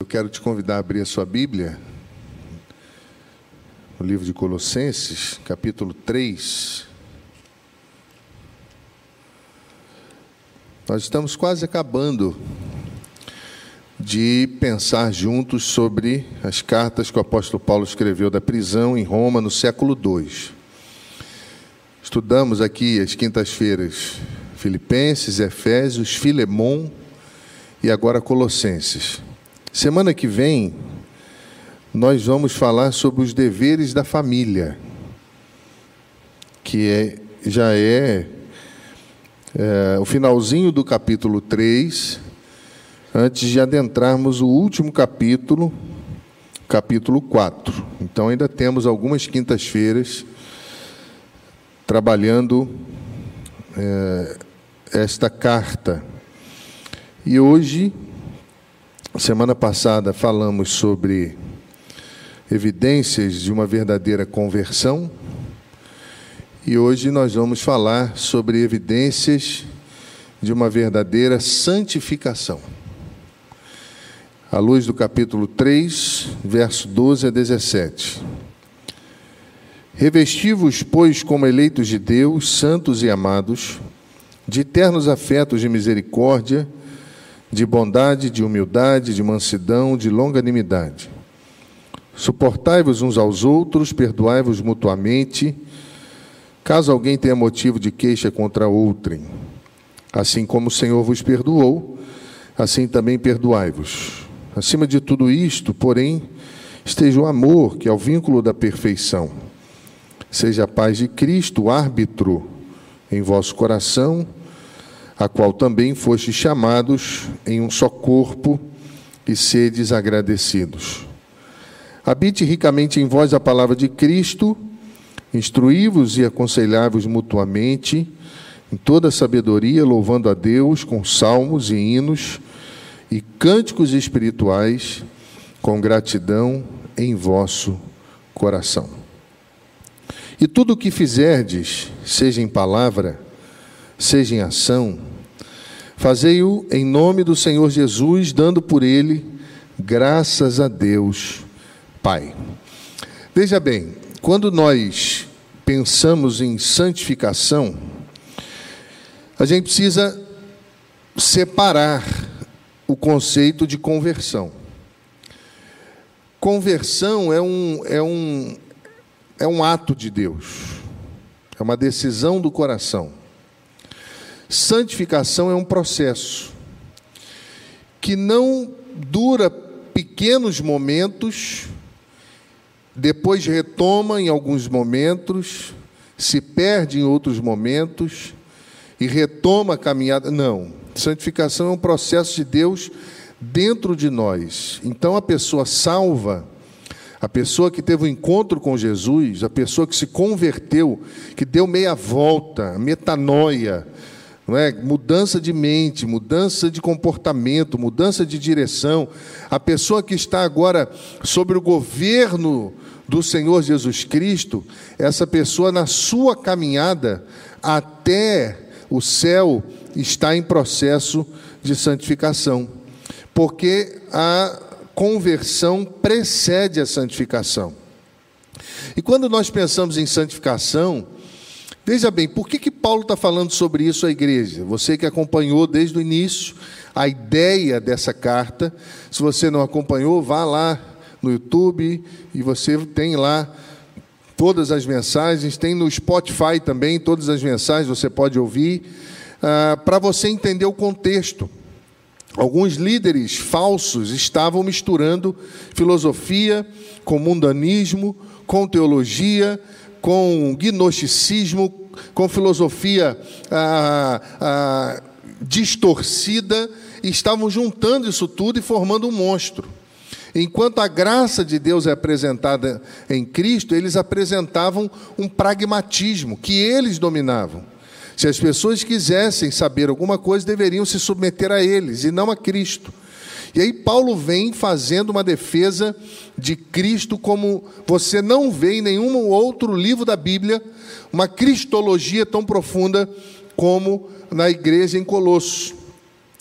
Eu quero te convidar a abrir a sua Bíblia, o livro de Colossenses, capítulo 3. Nós estamos quase acabando de pensar juntos sobre as cartas que o apóstolo Paulo escreveu da prisão em Roma no século II. Estudamos aqui as quintas-feiras Filipenses, Efésios, Filemon e agora Colossenses. Semana que vem, nós vamos falar sobre os deveres da família, que é, já é, é o finalzinho do capítulo 3, antes de adentrarmos o último capítulo, capítulo 4. Então, ainda temos algumas quintas-feiras trabalhando é, esta carta. E hoje Semana passada falamos sobre evidências de uma verdadeira conversão e hoje nós vamos falar sobre evidências de uma verdadeira santificação. À luz do capítulo 3, verso 12 a 17. Revesti-vos, pois, como eleitos de Deus, santos e amados, de eternos afetos de misericórdia, de bondade, de humildade, de mansidão, de longanimidade. Suportai-vos uns aos outros, perdoai-vos mutuamente, caso alguém tenha motivo de queixa contra outrem. Assim como o Senhor vos perdoou, assim também perdoai-vos. Acima de tudo isto, porém, esteja o amor, que é o vínculo da perfeição. Seja a paz de Cristo árbitro em vosso coração, a qual também fostes chamados em um só corpo, e sedes agradecidos. Habite ricamente em vós a palavra de Cristo, instruí-vos e aconselhai-vos mutuamente, em toda sabedoria, louvando a Deus com salmos e hinos e cânticos espirituais, com gratidão em vosso coração. E tudo o que fizerdes, seja em palavra, seja em ação, fazei-o em nome do Senhor Jesus, dando por ele graças a Deus, Pai. Veja bem, quando nós pensamos em santificação, a gente precisa separar o conceito de conversão. Conversão é um, é um, é um ato de Deus, é uma decisão do coração. Santificação é um processo que não dura pequenos momentos, depois retoma em alguns momentos, se perde em outros momentos e retoma a caminhada. Não. Santificação é um processo de Deus dentro de nós. Então a pessoa salva, a pessoa que teve um encontro com Jesus, a pessoa que se converteu, que deu meia volta, metanoia, é? Mudança de mente, mudança de comportamento, mudança de direção. A pessoa que está agora sobre o governo do Senhor Jesus Cristo, essa pessoa na sua caminhada até o céu está em processo de santificação. Porque a conversão precede a santificação. E quando nós pensamos em santificação, Veja bem, por que, que Paulo está falando sobre isso à igreja? Você que acompanhou desde o início a ideia dessa carta, se você não acompanhou, vá lá no YouTube e você tem lá todas as mensagens, tem no Spotify também todas as mensagens, você pode ouvir, ah, para você entender o contexto. Alguns líderes falsos estavam misturando filosofia com mundanismo, com teologia, com gnosticismo, com filosofia ah, ah, distorcida, estavam juntando isso tudo e formando um monstro. Enquanto a graça de Deus é apresentada em Cristo, eles apresentavam um pragmatismo que eles dominavam. Se as pessoas quisessem saber alguma coisa, deveriam se submeter a eles e não a Cristo. E aí Paulo vem fazendo uma defesa de Cristo como você não vê em nenhum outro livro da Bíblia, uma cristologia tão profunda como na igreja em Colossos.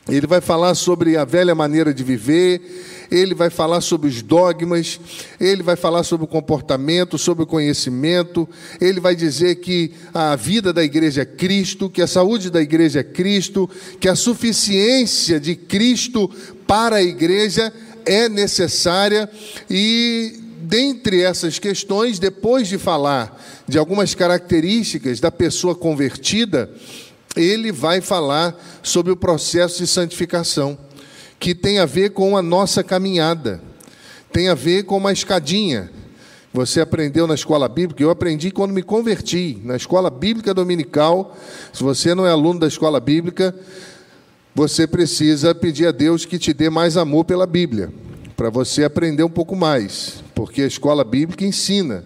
Ele vai falar sobre a velha maneira de viver, ele vai falar sobre os dogmas, ele vai falar sobre o comportamento, sobre o conhecimento, ele vai dizer que a vida da igreja é Cristo, que a saúde da igreja é Cristo, que a suficiência de Cristo para a igreja é necessária. E dentre essas questões, depois de falar de algumas características da pessoa convertida, ele vai falar sobre o processo de santificação, que tem a ver com a nossa caminhada, tem a ver com uma escadinha. Você aprendeu na escola bíblica, eu aprendi quando me converti, na escola bíblica dominical. Se você não é aluno da escola bíblica, você precisa pedir a Deus que te dê mais amor pela Bíblia, para você aprender um pouco mais, porque a escola bíblica ensina.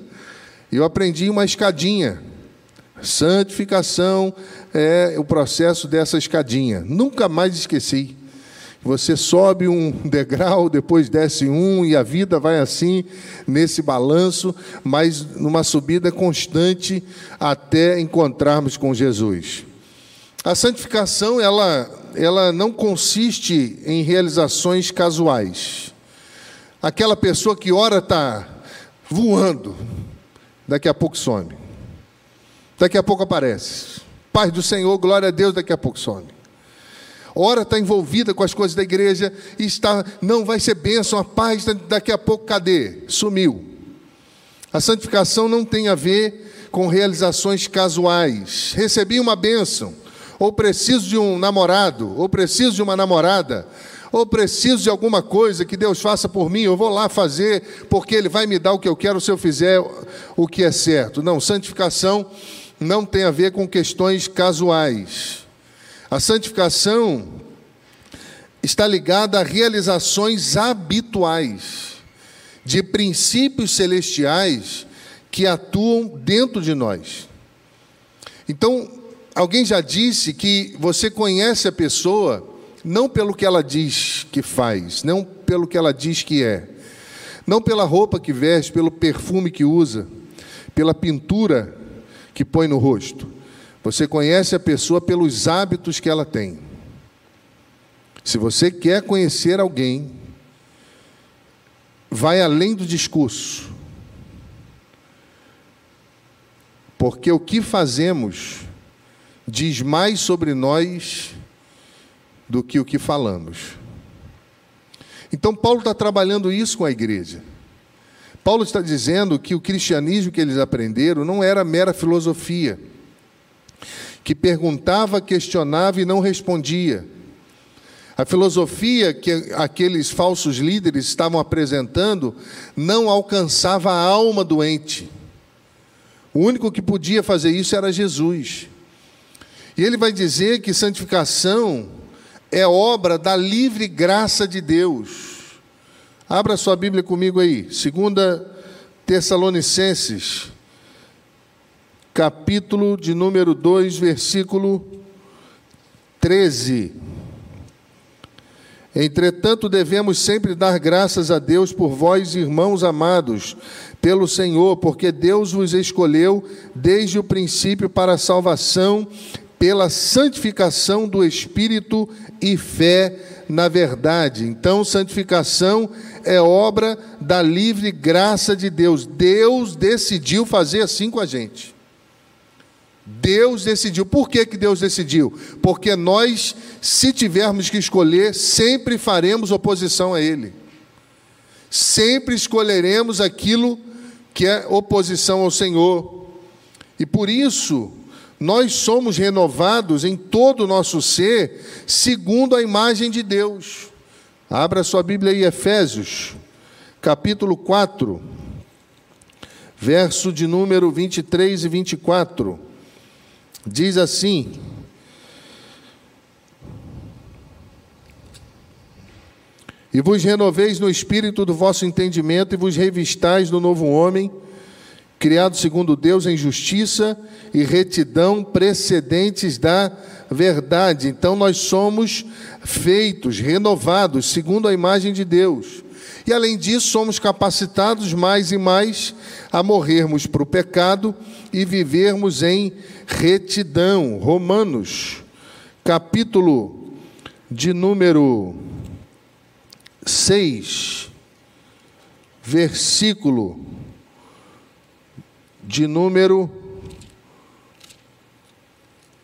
Eu aprendi uma escadinha. Santificação é o processo dessa escadinha. Nunca mais esqueci. Você sobe um degrau, depois desce um, e a vida vai assim, nesse balanço, mas numa subida constante até encontrarmos com Jesus. A santificação, ela, ela não consiste em realizações casuais. Aquela pessoa que ora está voando, daqui a pouco some. Daqui a pouco aparece. Paz do Senhor, glória a Deus, daqui a pouco some. Ora está envolvida com as coisas da igreja e está, não vai ser bênção, a paz, daqui a pouco cadê? Sumiu. A santificação não tem a ver com realizações casuais. Recebi uma bênção, ou preciso de um namorado, ou preciso de uma namorada, ou preciso de alguma coisa que Deus faça por mim, eu vou lá fazer, porque Ele vai me dar o que eu quero se eu fizer o que é certo. Não, santificação não tem a ver com questões casuais. A santificação está ligada a realizações habituais, de princípios celestiais que atuam dentro de nós. Então, Alguém já disse que você conhece a pessoa não pelo que ela diz que faz, não pelo que ela diz que é, não pela roupa que veste, pelo perfume que usa, pela pintura que põe no rosto. Você conhece a pessoa pelos hábitos que ela tem. Se você quer conhecer alguém, vai além do discurso. Porque o que fazemos diz mais sobre nós do que o que falamos. Então, Paulo está trabalhando isso com a igreja. Paulo está dizendo que o cristianismo que eles aprenderam não era mera filosofia, que perguntava, questionava e não respondia. A filosofia que aqueles falsos líderes estavam apresentando não alcançava a alma doente. O único que podia fazer isso era Jesus. E ele vai dizer que santificação é obra da livre graça de Deus. Abra sua Bíblia comigo aí, segunda Tessalonicenses, capítulo de número 2, versículo 13. Entretanto, devemos sempre dar graças a Deus por vós, irmãos amados, pelo Senhor, porque Deus vos escolheu desde o princípio para a salvação pela santificação do Espírito e fé na verdade. Então, santificação é obra da livre graça de Deus. Deus decidiu fazer assim com a gente. Deus decidiu. Por que, que Deus decidiu? Porque nós, se tivermos que escolher, sempre faremos oposição a Ele. Sempre escolheremos aquilo que é oposição ao Senhor. E por isso, nós somos renovados em todo o nosso ser, segundo a imagem de Deus. Abra sua Bíblia aí, Efésios, capítulo 4, verso de número 23 e 24. Diz assim: E vos renoveis no espírito do vosso entendimento, e vos revistais do novo homem criado segundo Deus em justiça e retidão precedentes da verdade. Então nós somos feitos, renovados, segundo a imagem de Deus. E além disso, somos capacitados mais e mais a morrermos para o pecado e vivermos em retidão. Romanos, capítulo de número 6, versículo de número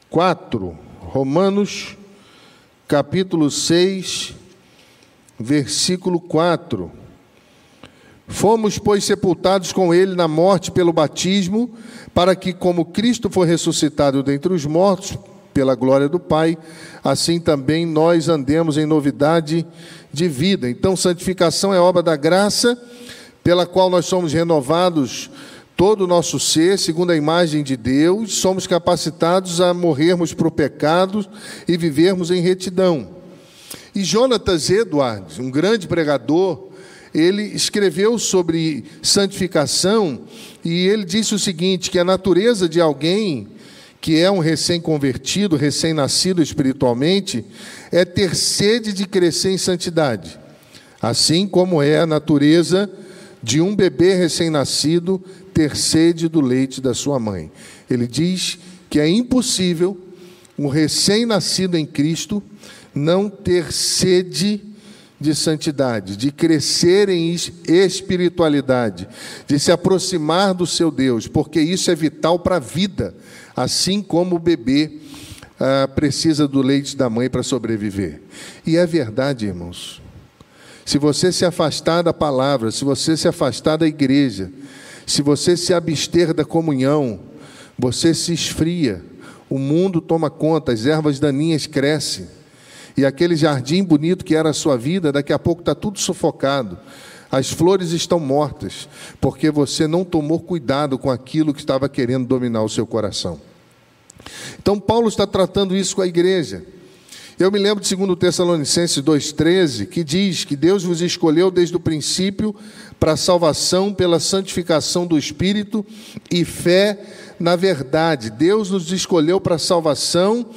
4. Romanos, capítulo 6, versículo 4. Fomos, pois, sepultados com ele na morte pelo batismo, para que, como Cristo foi ressuscitado dentre os mortos, pela glória do Pai, assim também nós andemos em novidade de vida. Então, santificação é obra da graça, pela qual nós somos renovados todo o nosso ser, segundo a imagem de Deus, somos capacitados a morrermos para o pecado e vivermos em retidão. E Jonatas Edwards, um grande pregador, ele escreveu sobre santificação e ele disse o seguinte: que a natureza de alguém que é um recém-convertido, recém-nascido espiritualmente, é ter sede de crescer em santidade, assim como é a natureza de um bebê recém-nascido ter sede do leite da sua mãe. Ele diz que é impossível um recém-nascido em Cristo não ter sede de santidade, de crescer em espiritualidade, de se aproximar do seu Deus, porque isso é vital para a vida assim como o bebê ah, precisa do leite da mãe para sobreviver. E é verdade, irmãos. Se você se afastar da palavra, se você se afastar da igreja, se você se abster da comunhão, você se esfria, o mundo toma conta, as ervas daninhas crescem, e aquele jardim bonito que era a sua vida, daqui a pouco está tudo sufocado. As flores estão mortas, porque você não tomou cuidado com aquilo que estava querendo dominar o seu coração. Então, Paulo está tratando isso com a igreja. Eu me lembro de 2 Tessalonicenses 2,13, que diz que Deus vos escolheu desde o princípio para a salvação pela santificação do Espírito e fé na verdade. Deus nos escolheu para a salvação,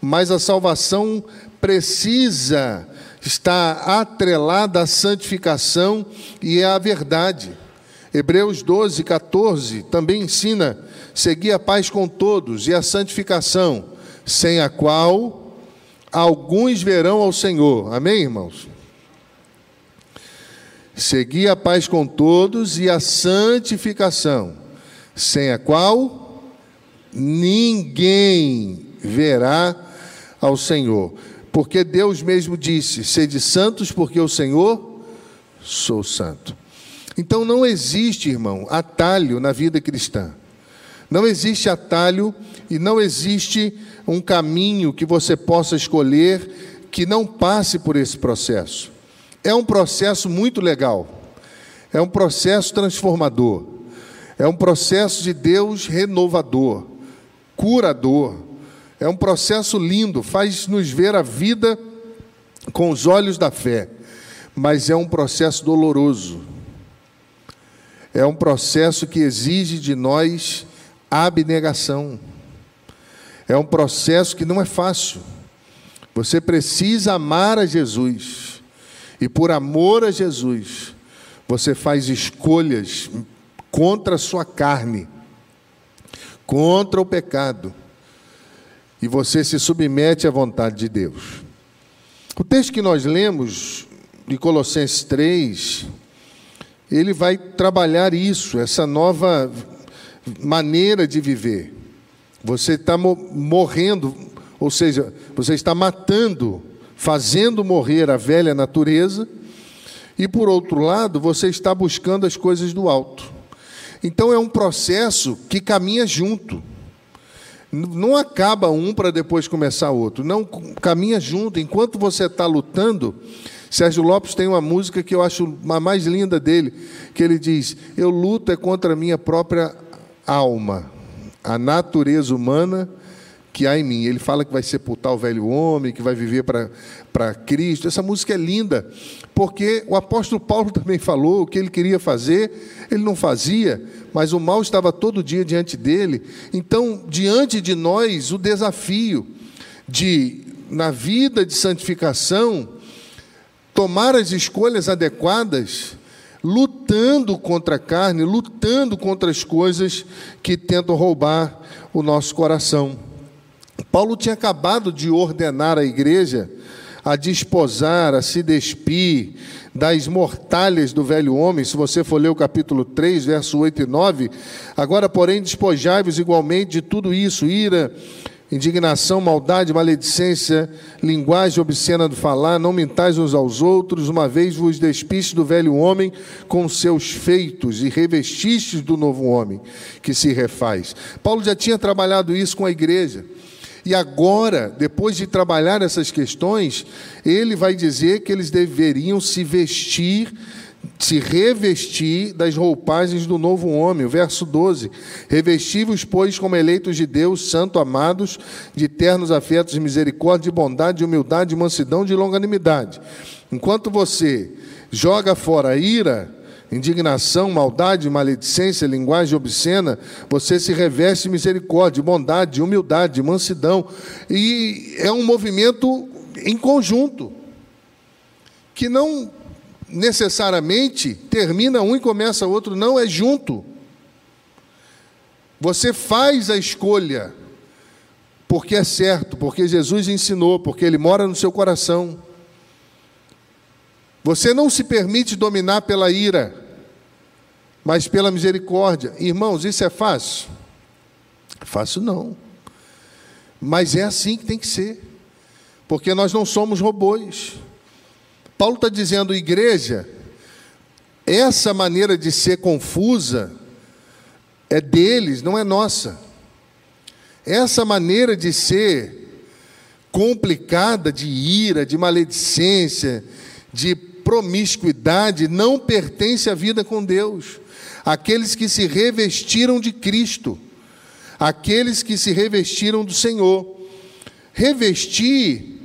mas a salvação precisa estar atrelada à santificação e à verdade. Hebreus 12, 14 também ensina Segui a paz com todos e a santificação, sem a qual alguns verão ao Senhor. Amém, irmãos? Segui a paz com todos e a santificação, sem a qual ninguém verá ao Senhor. Porque Deus mesmo disse: Sede santos, porque o Senhor sou santo. Então não existe, irmão, atalho na vida cristã. Não existe atalho e não existe um caminho que você possa escolher que não passe por esse processo. É um processo muito legal, é um processo transformador, é um processo de Deus renovador, curador, é um processo lindo, faz nos ver a vida com os olhos da fé, mas é um processo doloroso, é um processo que exige de nós abnegação. É um processo que não é fácil. Você precisa amar a Jesus. E por amor a Jesus, você faz escolhas contra a sua carne, contra o pecado. E você se submete à vontade de Deus. O texto que nós lemos de Colossenses 3, ele vai trabalhar isso, essa nova maneira de viver. Você está morrendo, ou seja, você está matando, fazendo morrer a velha natureza, e por outro lado, você está buscando as coisas do alto. Então é um processo que caminha junto. Não acaba um para depois começar outro. Não, caminha junto. Enquanto você está lutando, Sérgio Lopes tem uma música que eu acho a mais linda dele, que ele diz: Eu luto é contra a minha própria alma, a natureza humana que há em mim. Ele fala que vai sepultar o velho homem, que vai viver para Cristo. Essa música é linda, porque o apóstolo Paulo também falou o que ele queria fazer, ele não fazia, mas o mal estava todo dia diante dele. Então, diante de nós, o desafio de, na vida de santificação, tomar as escolhas adequadas lutando contra a carne, lutando contra as coisas que tentam roubar o nosso coração. Paulo tinha acabado de ordenar à igreja a desposar, a se despir das mortalhas do velho homem, se você for ler o capítulo 3, verso 8 e 9, agora, porém, despojai-vos igualmente de tudo isso, ira, indignação, maldade, maledicência, linguagem obscena do falar, não mintais uns aos outros, uma vez vos despiste do velho homem com seus feitos e revestistes do novo homem que se refaz. Paulo já tinha trabalhado isso com a igreja. E agora, depois de trabalhar essas questões, ele vai dizer que eles deveriam se vestir se revestir das roupagens do novo homem. Verso 12: Revesti-vos, pois, como eleitos de Deus, santo amados, de ternos afetos de misericórdia, de bondade, de humildade, de mansidão, de longanimidade. Enquanto você joga fora a ira, indignação, maldade, maledicência, linguagem obscena, você se reveste de misericórdia, de bondade, de humildade, de mansidão. E é um movimento em conjunto, que não necessariamente termina um e começa outro, não, é junto. Você faz a escolha, porque é certo, porque Jesus ensinou, porque Ele mora no seu coração. Você não se permite dominar pela ira, mas pela misericórdia. Irmãos, isso é fácil? Fácil não. Mas é assim que tem que ser, porque nós não somos robôs. Paulo está dizendo, igreja, essa maneira de ser confusa é deles, não é nossa. Essa maneira de ser complicada, de ira, de maledicência, de promiscuidade, não pertence à vida com Deus. Aqueles que se revestiram de Cristo, aqueles que se revestiram do Senhor. Revestir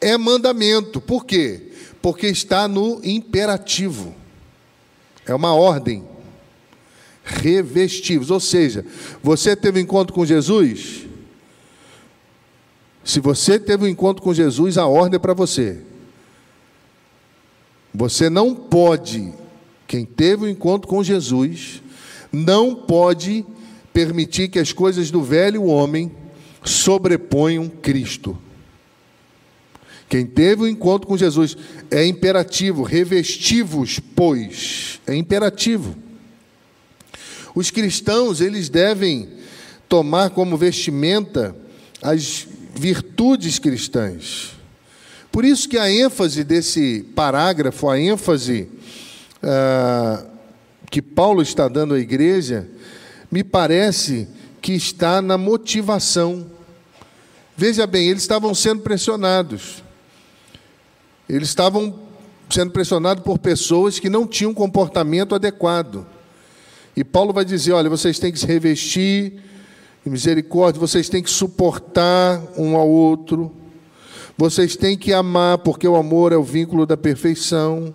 é mandamento, por quê? porque está no imperativo. É uma ordem. Revestivos, ou seja, você teve um encontro com Jesus? Se você teve um encontro com Jesus, a ordem é para você. Você não pode, quem teve um encontro com Jesus, não pode permitir que as coisas do velho homem sobreponham Cristo. Quem teve o um encontro com Jesus é imperativo, revestivos, pois, é imperativo. Os cristãos, eles devem tomar como vestimenta as virtudes cristãs. Por isso que a ênfase desse parágrafo, a ênfase ah, que Paulo está dando à igreja, me parece que está na motivação. Veja bem, eles estavam sendo pressionados. Eles estavam sendo pressionados por pessoas que não tinham comportamento adequado. E Paulo vai dizer: olha, vocês têm que se revestir de misericórdia, vocês têm que suportar um ao outro, vocês têm que amar, porque o amor é o vínculo da perfeição.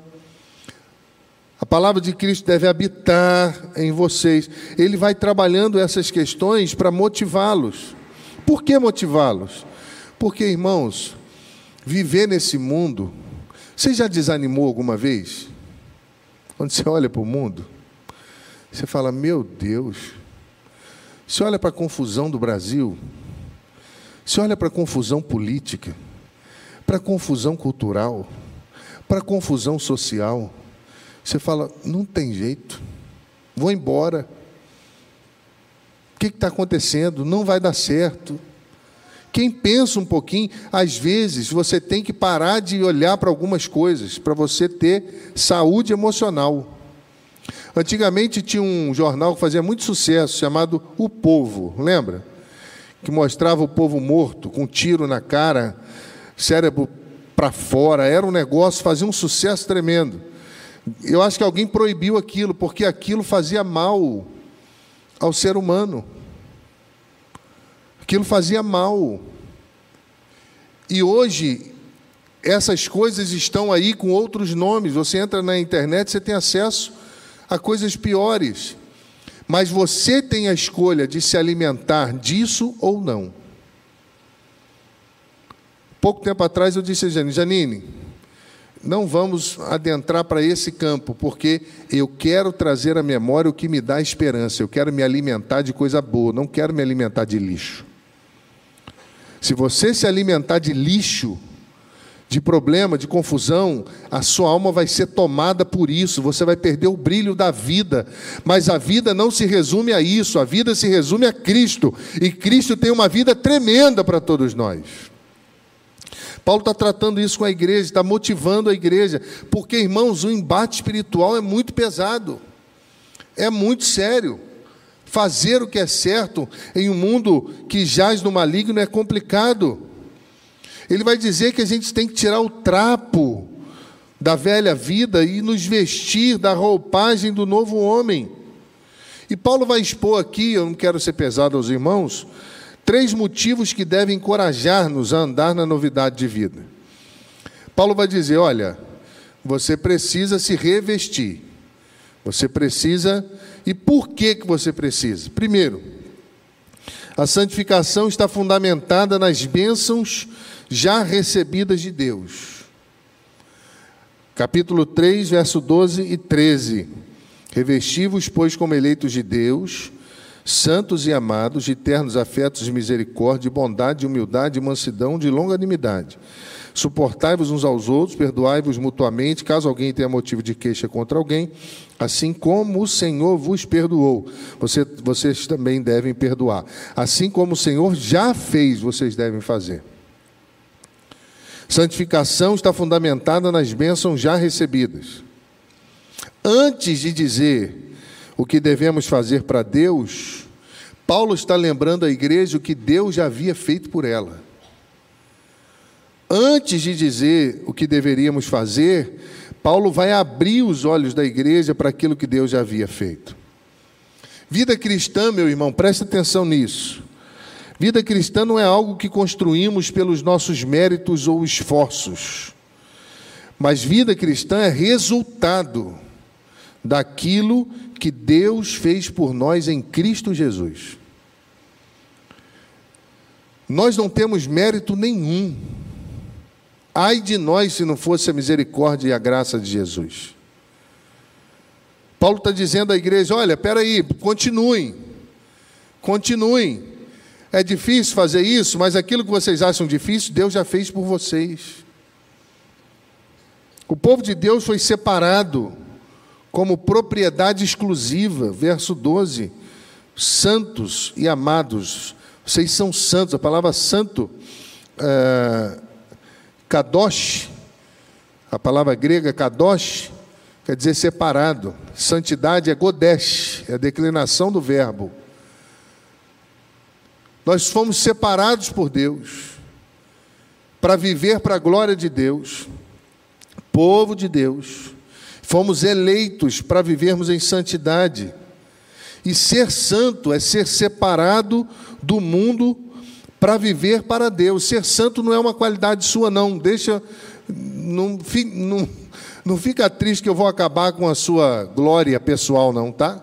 A palavra de Cristo deve habitar em vocês. Ele vai trabalhando essas questões para motivá-los. Por que motivá-los? Porque, irmãos, viver nesse mundo você já desanimou alguma vez? Quando você olha para o mundo, você fala: Meu Deus. Você olha para a confusão do Brasil, você olha para a confusão política, para confusão cultural, para confusão social. Você fala: Não tem jeito, vou embora. O que está acontecendo? Não vai dar certo. Quem pensa um pouquinho, às vezes você tem que parar de olhar para algumas coisas para você ter saúde emocional. Antigamente tinha um jornal que fazia muito sucesso chamado O Povo, lembra? Que mostrava o povo morto, com um tiro na cara, cérebro para fora, era um negócio, fazia um sucesso tremendo. Eu acho que alguém proibiu aquilo, porque aquilo fazia mal ao ser humano. Aquilo fazia mal. E hoje, essas coisas estão aí com outros nomes. Você entra na internet, você tem acesso a coisas piores. Mas você tem a escolha de se alimentar disso ou não. Pouco tempo atrás eu disse a Janine, Janine, não vamos adentrar para esse campo, porque eu quero trazer à memória o que me dá esperança. Eu quero me alimentar de coisa boa, não quero me alimentar de lixo. Se você se alimentar de lixo, de problema, de confusão, a sua alma vai ser tomada por isso, você vai perder o brilho da vida. Mas a vida não se resume a isso, a vida se resume a Cristo, e Cristo tem uma vida tremenda para todos nós. Paulo está tratando isso com a igreja, está motivando a igreja, porque, irmãos, o embate espiritual é muito pesado, é muito sério. Fazer o que é certo em um mundo que jaz no maligno é complicado. Ele vai dizer que a gente tem que tirar o trapo da velha vida e nos vestir da roupagem do novo homem. E Paulo vai expor aqui, eu não quero ser pesado aos irmãos, três motivos que devem encorajar-nos a andar na novidade de vida. Paulo vai dizer: olha, você precisa se revestir, você precisa e por que, que você precisa? Primeiro, a santificação está fundamentada nas bênçãos já recebidas de Deus. Capítulo 3, verso 12 e 13. Revesti-vos, pois, como eleitos de Deus, santos e amados, de ternos afetos de misericórdia, de bondade, de humildade, de mansidão, de longanimidade Suportai-vos uns aos outros, perdoai-vos mutuamente, caso alguém tenha motivo de queixa contra alguém, assim como o Senhor vos perdoou, você, vocês também devem perdoar. Assim como o Senhor já fez, vocês devem fazer. Santificação está fundamentada nas bênçãos já recebidas. Antes de dizer o que devemos fazer para Deus, Paulo está lembrando a igreja o que Deus já havia feito por ela antes de dizer o que deveríamos fazer, Paulo vai abrir os olhos da igreja para aquilo que Deus já havia feito. Vida cristã, meu irmão, preste atenção nisso. Vida cristã não é algo que construímos pelos nossos méritos ou esforços, mas vida cristã é resultado daquilo que Deus fez por nós em Cristo Jesus. Nós não temos mérito nenhum Ai de nós se não fosse a misericórdia e a graça de Jesus. Paulo está dizendo à igreja: olha, peraí, continuem, continuem. É difícil fazer isso, mas aquilo que vocês acham difícil, Deus já fez por vocês. O povo de Deus foi separado como propriedade exclusiva, verso 12: santos e amados, vocês são santos, a palavra santo. É, Kadosh, a palavra grega kadosh, quer dizer separado. Santidade é godesh, é a declinação do verbo. Nós fomos separados por Deus para viver para a glória de Deus, povo de Deus. Fomos eleitos para vivermos em santidade. E ser santo é ser separado do mundo para viver para Deus. Ser santo não é uma qualidade sua, não. Deixa. Não, não, não fica triste que eu vou acabar com a sua glória pessoal, não, tá?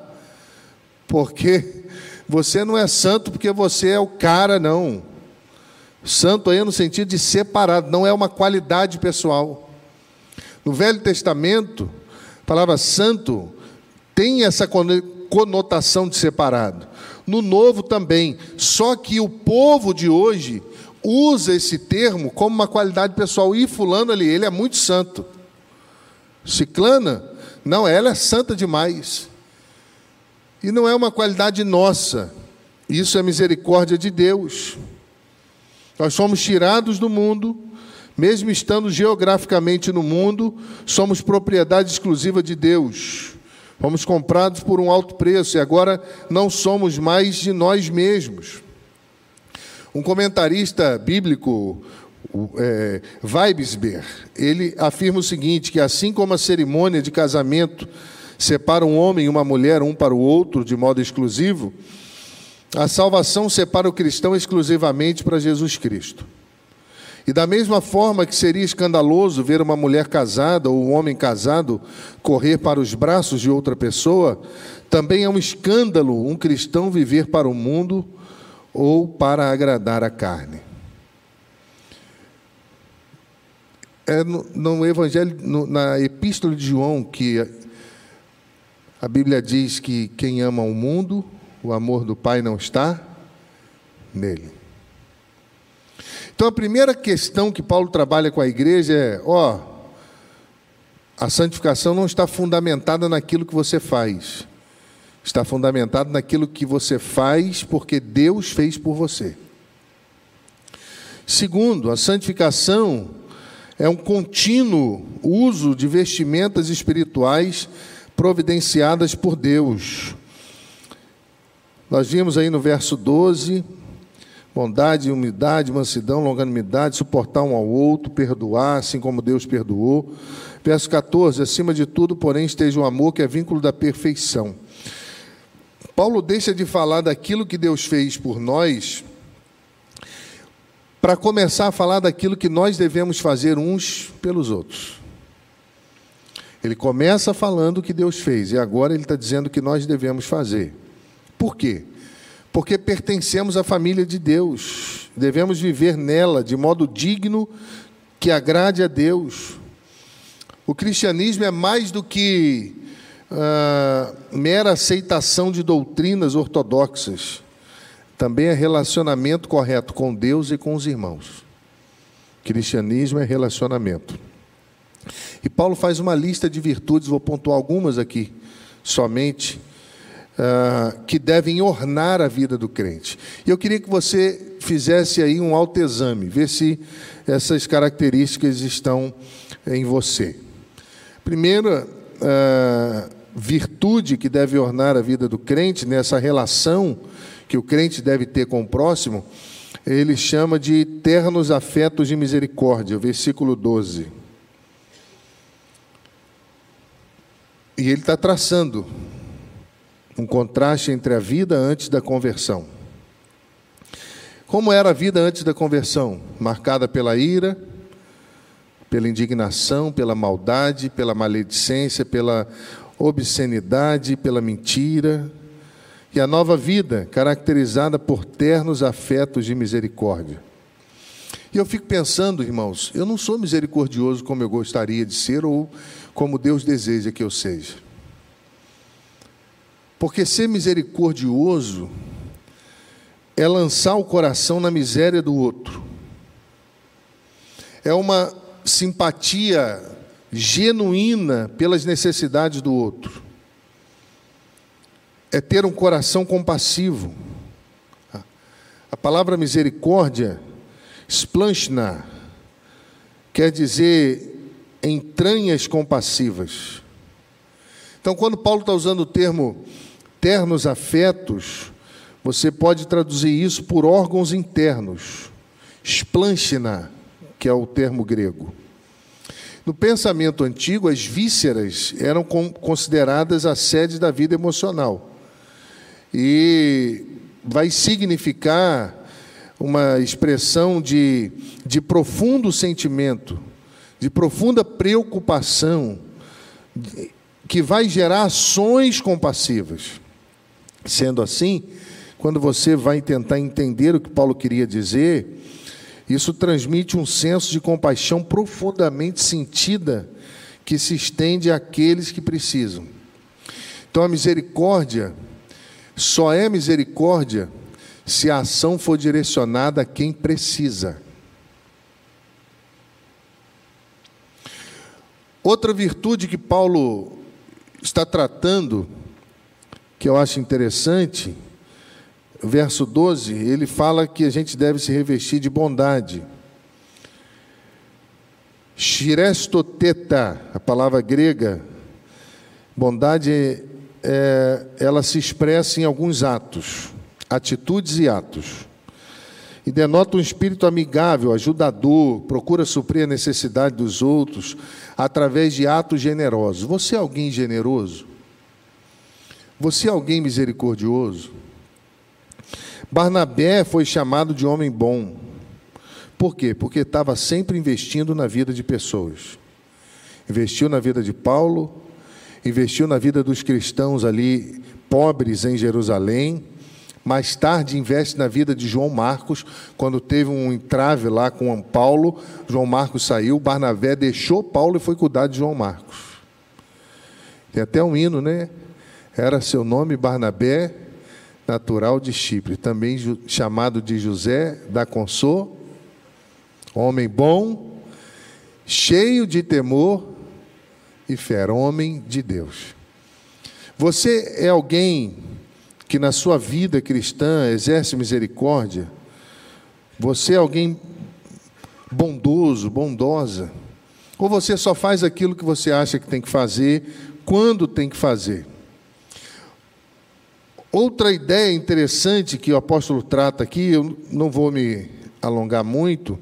Porque você não é santo porque você é o cara, não. Santo aí é no sentido de separado, não é uma qualidade pessoal. No Velho Testamento, palavra santo tem essa conotação de separado no Novo também. Só que o povo de hoje usa esse termo como uma qualidade pessoal. E fulano ali, ele é muito santo. Ciclana, não, ela é santa demais. E não é uma qualidade nossa. Isso é misericórdia de Deus. Nós somos tirados do mundo, mesmo estando geograficamente no mundo, somos propriedade exclusiva de Deus. Fomos comprados por um alto preço e agora não somos mais de nós mesmos. Um comentarista bíblico, é, Weibsber, ele afirma o seguinte: que assim como a cerimônia de casamento separa um homem e uma mulher um para o outro de modo exclusivo, a salvação separa o cristão exclusivamente para Jesus Cristo. E da mesma forma que seria escandaloso ver uma mulher casada ou um homem casado correr para os braços de outra pessoa, também é um escândalo um cristão viver para o mundo ou para agradar a carne. É no, no Evangelho, no, na Epístola de João, que a Bíblia diz que quem ama o mundo, o amor do Pai não está nele. Então a primeira questão que Paulo trabalha com a igreja é: ó, a santificação não está fundamentada naquilo que você faz, está fundamentada naquilo que você faz porque Deus fez por você. Segundo, a santificação é um contínuo uso de vestimentas espirituais providenciadas por Deus. Nós vimos aí no verso 12: bondade, humildade, mansidão, longanimidade, suportar um ao outro, perdoar, assim como Deus perdoou. Verso 14: acima de tudo, porém, esteja o amor, que é vínculo da perfeição. Paulo deixa de falar daquilo que Deus fez por nós para começar a falar daquilo que nós devemos fazer uns pelos outros. Ele começa falando o que Deus fez e agora ele está dizendo que nós devemos fazer. Por quê? Porque pertencemos à família de Deus, devemos viver nela de modo digno que agrade a Deus. O cristianismo é mais do que uh, mera aceitação de doutrinas ortodoxas, também é relacionamento correto com Deus e com os irmãos. Cristianismo é relacionamento. E Paulo faz uma lista de virtudes, vou pontuar algumas aqui somente uh, que devem ornar a vida do crente. E eu queria que você fizesse aí um autoexame, ver se essas características estão em você. Primeira uh, virtude que deve ornar a vida do crente, nessa relação que o crente deve ter com o próximo, ele chama de ternos afetos de misericórdia, versículo 12. E ele está traçando um contraste entre a vida antes da conversão. Como era a vida antes da conversão? Marcada pela ira, pela indignação, pela maldade, pela maledicência, pela obscenidade, pela mentira. E a nova vida, caracterizada por ternos afetos de misericórdia. E eu fico pensando, irmãos, eu não sou misericordioso como eu gostaria de ser ou como Deus deseja que eu seja. Porque ser misericordioso é lançar o coração na miséria do outro. É uma simpatia genuína pelas necessidades do outro. É ter um coração compassivo. A palavra misericórdia, splanchna, quer dizer entranhas compassivas. Então, quando Paulo está usando o termo ternos afetos, você pode traduzir isso por órgãos internos. Splanchna, que é o termo grego. No pensamento antigo, as vísceras eram consideradas a sede da vida emocional. E vai significar uma expressão de, de profundo sentimento, de profunda preocupação, que vai gerar ações compassivas. Sendo assim, quando você vai tentar entender o que Paulo queria dizer, isso transmite um senso de compaixão profundamente sentida que se estende àqueles que precisam. Então a misericórdia só é misericórdia se a ação for direcionada a quem precisa. Outra virtude que Paulo está tratando que eu acho interessante, verso 12, ele fala que a gente deve se revestir de bondade. Shirestoteta, a palavra grega, bondade, é, ela se expressa em alguns atos, atitudes e atos. E denota um espírito amigável, ajudador, procura suprir a necessidade dos outros através de atos generosos. Você é alguém generoso? Você é alguém misericordioso? Barnabé foi chamado de homem bom. Por quê? Porque estava sempre investindo na vida de pessoas. Investiu na vida de Paulo, investiu na vida dos cristãos ali pobres em Jerusalém. Mais tarde investe na vida de João Marcos, quando teve um entrave lá com Paulo, João Marcos saiu, Barnabé deixou Paulo e foi cuidar de João Marcos. Tem até um hino, né? Era seu nome Barnabé, natural de Chipre, também chamado de José da Consolação. Homem bom, cheio de temor e fé, homem de Deus. Você é alguém que na sua vida cristã exerce misericórdia? Você é alguém bondoso, bondosa? Ou você só faz aquilo que você acha que tem que fazer, quando tem que fazer? Outra ideia interessante que o apóstolo trata aqui, eu não vou me alongar muito,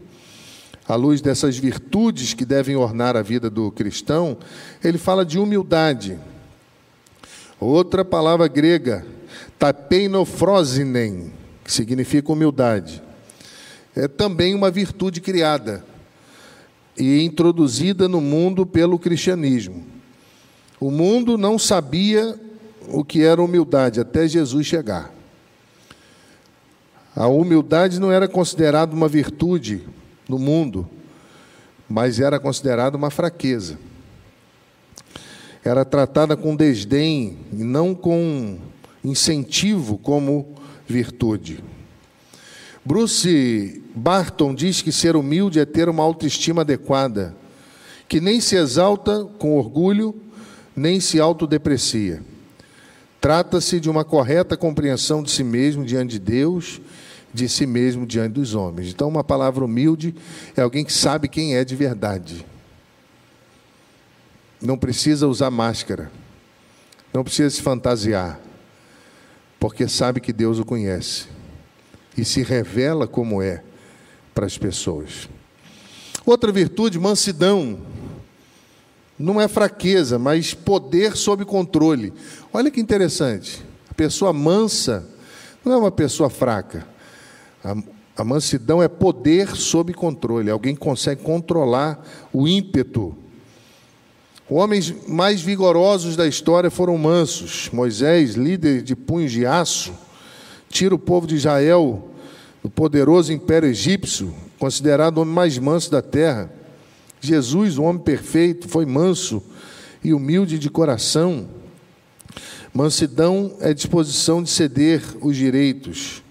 à luz dessas virtudes que devem ornar a vida do cristão, ele fala de humildade. Outra palavra grega, tapeinofrosinen, que significa humildade. É também uma virtude criada e introduzida no mundo pelo cristianismo. O mundo não sabia o que era humildade até Jesus chegar. A humildade não era considerada uma virtude no mundo, mas era considerada uma fraqueza. Era tratada com desdém e não com incentivo como virtude. Bruce Barton diz que ser humilde é ter uma autoestima adequada, que nem se exalta com orgulho, nem se autodeprecia. Trata-se de uma correta compreensão de si mesmo diante de Deus, de si mesmo diante dos homens. Então, uma palavra humilde é alguém que sabe quem é de verdade. Não precisa usar máscara, não precisa se fantasiar, porque sabe que Deus o conhece e se revela como é para as pessoas. Outra virtude, mansidão. Não é fraqueza, mas poder sob controle. Olha que interessante. A pessoa mansa não é uma pessoa fraca. A, a mansidão é poder sob controle. Alguém consegue controlar o ímpeto. Homens mais vigorosos da história foram mansos. Moisés, líder de punhos de aço, tira o povo de Israel do poderoso império egípcio, considerado o homem mais manso da terra. Jesus, o homem perfeito, foi manso e humilde de coração. Mansidão é disposição de ceder os direitos.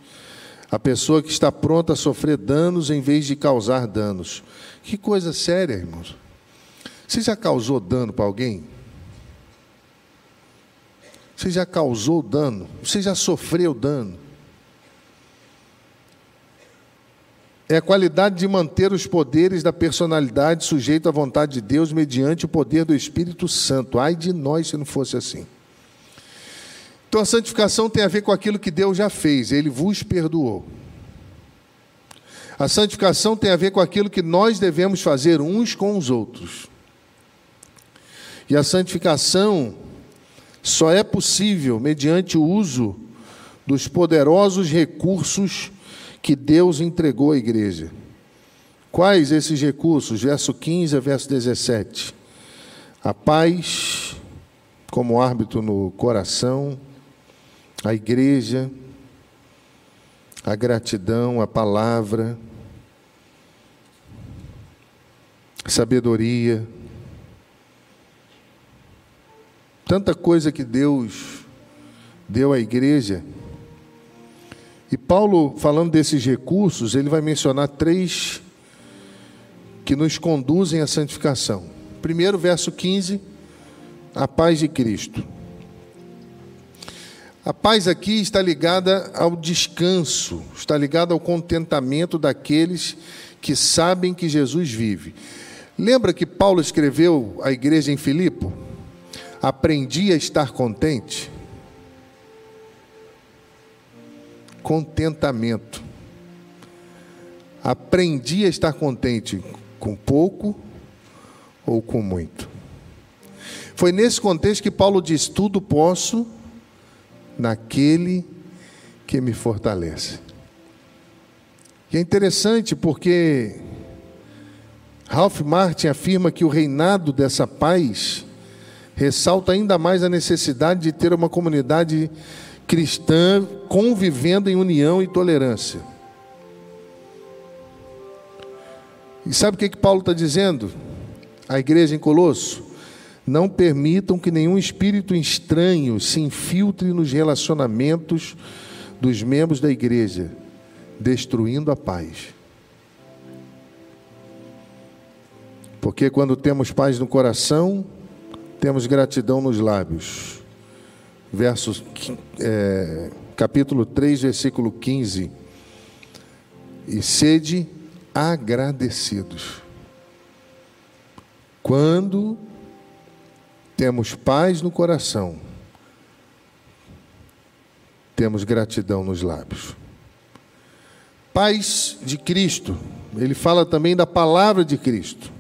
A pessoa que está pronta a sofrer danos em vez de causar danos. Que coisa séria, irmãos. Você já causou dano para alguém? Você já causou dano? Você já sofreu dano? É a qualidade de manter os poderes da personalidade sujeito à vontade de Deus mediante o poder do Espírito Santo. Ai de nós se não fosse assim. Então a santificação tem a ver com aquilo que Deus já fez, ele vos perdoou. A santificação tem a ver com aquilo que nós devemos fazer uns com os outros. E a santificação só é possível mediante o uso dos poderosos recursos que Deus entregou à igreja. Quais esses recursos? Verso 15 a verso 17. A paz como árbitro no coração, a igreja, a gratidão, a palavra, a sabedoria, tanta coisa que Deus deu à igreja. E Paulo, falando desses recursos, ele vai mencionar três que nos conduzem à santificação. Primeiro, verso 15, a paz de Cristo. A paz aqui está ligada ao descanso, está ligada ao contentamento daqueles que sabem que Jesus vive. Lembra que Paulo escreveu à igreja em Filipe? Aprendi a estar contente. Contentamento. Aprendi a estar contente com pouco ou com muito. Foi nesse contexto que Paulo diz: Tudo posso naquele que me fortalece. E é interessante porque Ralph Martin afirma que o reinado dessa paz ressalta ainda mais a necessidade de ter uma comunidade cristã convivendo em união e tolerância. E sabe o que, que Paulo está dizendo? A igreja em Colosso? Não permitam que nenhum espírito estranho se infiltre nos relacionamentos dos membros da igreja, destruindo a paz. Porque quando temos paz no coração, temos gratidão nos lábios. Versos, é, capítulo 3, versículo 15. E sede agradecidos. Quando temos paz no coração, temos gratidão nos lábios. Paz de Cristo, ele fala também da palavra de Cristo.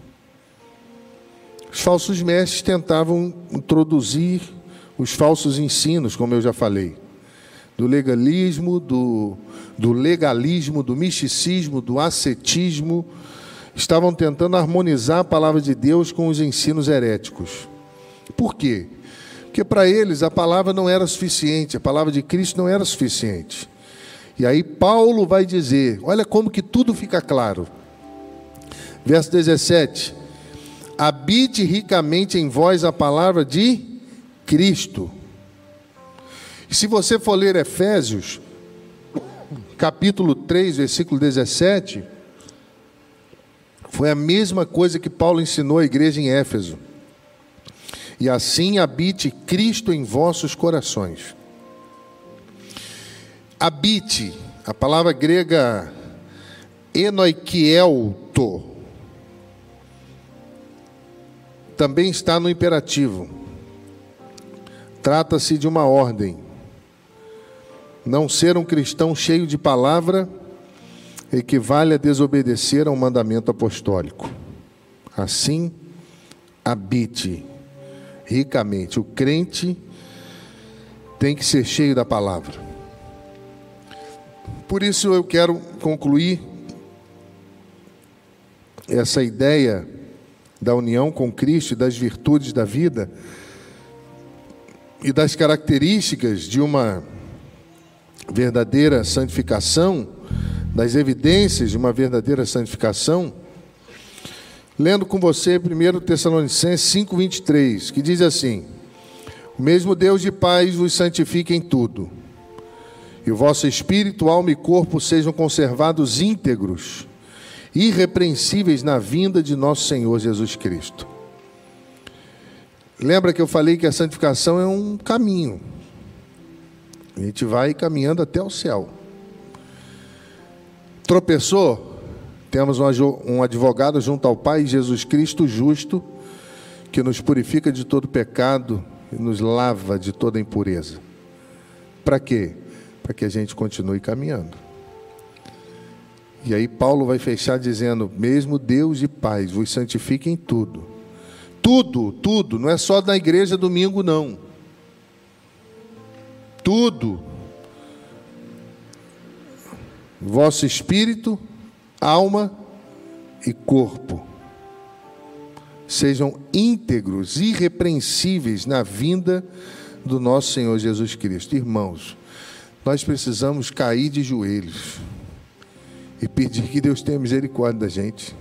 Os falsos mestres tentavam introduzir os falsos ensinos, como eu já falei, do legalismo, do, do legalismo, do misticismo, do ascetismo, estavam tentando harmonizar a palavra de Deus com os ensinos heréticos. Por quê? Porque para eles a palavra não era suficiente, a palavra de Cristo não era suficiente. E aí Paulo vai dizer: olha como que tudo fica claro. Verso 17: Habite ricamente em vós a palavra de Cristo. Se você for ler Efésios, capítulo 3, versículo 17, foi a mesma coisa que Paulo ensinou à igreja em Éfeso. E assim habite Cristo em vossos corações habite, a palavra grega enoikielto, também está no imperativo. Trata-se de uma ordem. Não ser um cristão cheio de palavra equivale a desobedecer a um mandamento apostólico. Assim, habite ricamente. O crente tem que ser cheio da palavra. Por isso eu quero concluir essa ideia da união com Cristo e das virtudes da vida e das características de uma verdadeira santificação, das evidências de uma verdadeira santificação, lendo com você 1 Tessalonicenses 5,23, que diz assim: O mesmo Deus de paz vos santifique em tudo e o vosso espírito, alma e corpo sejam conservados íntegros, irrepreensíveis na vinda de nosso Senhor Jesus Cristo. Lembra que eu falei que a santificação é um caminho. A gente vai caminhando até o céu. Tropeçou? Temos um advogado junto ao Pai, Jesus Cristo justo, que nos purifica de todo pecado e nos lava de toda impureza. Para quê? para que a gente continue caminhando. E aí Paulo vai fechar dizendo: mesmo Deus de paz vos santifique em tudo. Tudo, tudo, não é só na igreja domingo, não. Tudo. Vosso espírito, alma e corpo sejam íntegros, irrepreensíveis na vinda do nosso Senhor Jesus Cristo. Irmãos, nós precisamos cair de joelhos e pedir que Deus tenha misericórdia da gente.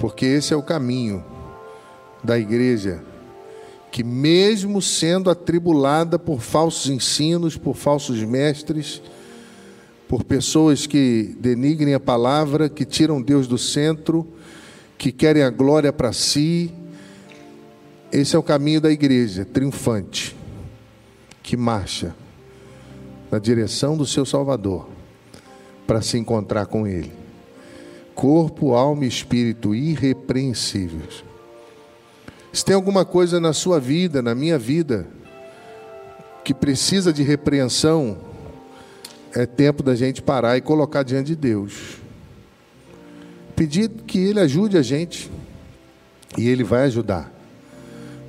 Porque esse é o caminho da igreja que, mesmo sendo atribulada por falsos ensinos, por falsos mestres, por pessoas que denigrem a palavra, que tiram Deus do centro, que querem a glória para si, esse é o caminho da igreja, triunfante que marcha na direção do seu Salvador para se encontrar com Ele. Corpo, alma e espírito irrepreensíveis. Se tem alguma coisa na sua vida, na minha vida, que precisa de repreensão, é tempo da gente parar e colocar diante de Deus. Pedir que Ele ajude a gente. E Ele vai ajudar,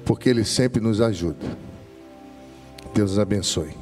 porque Ele sempre nos ajuda. Deus abençoe.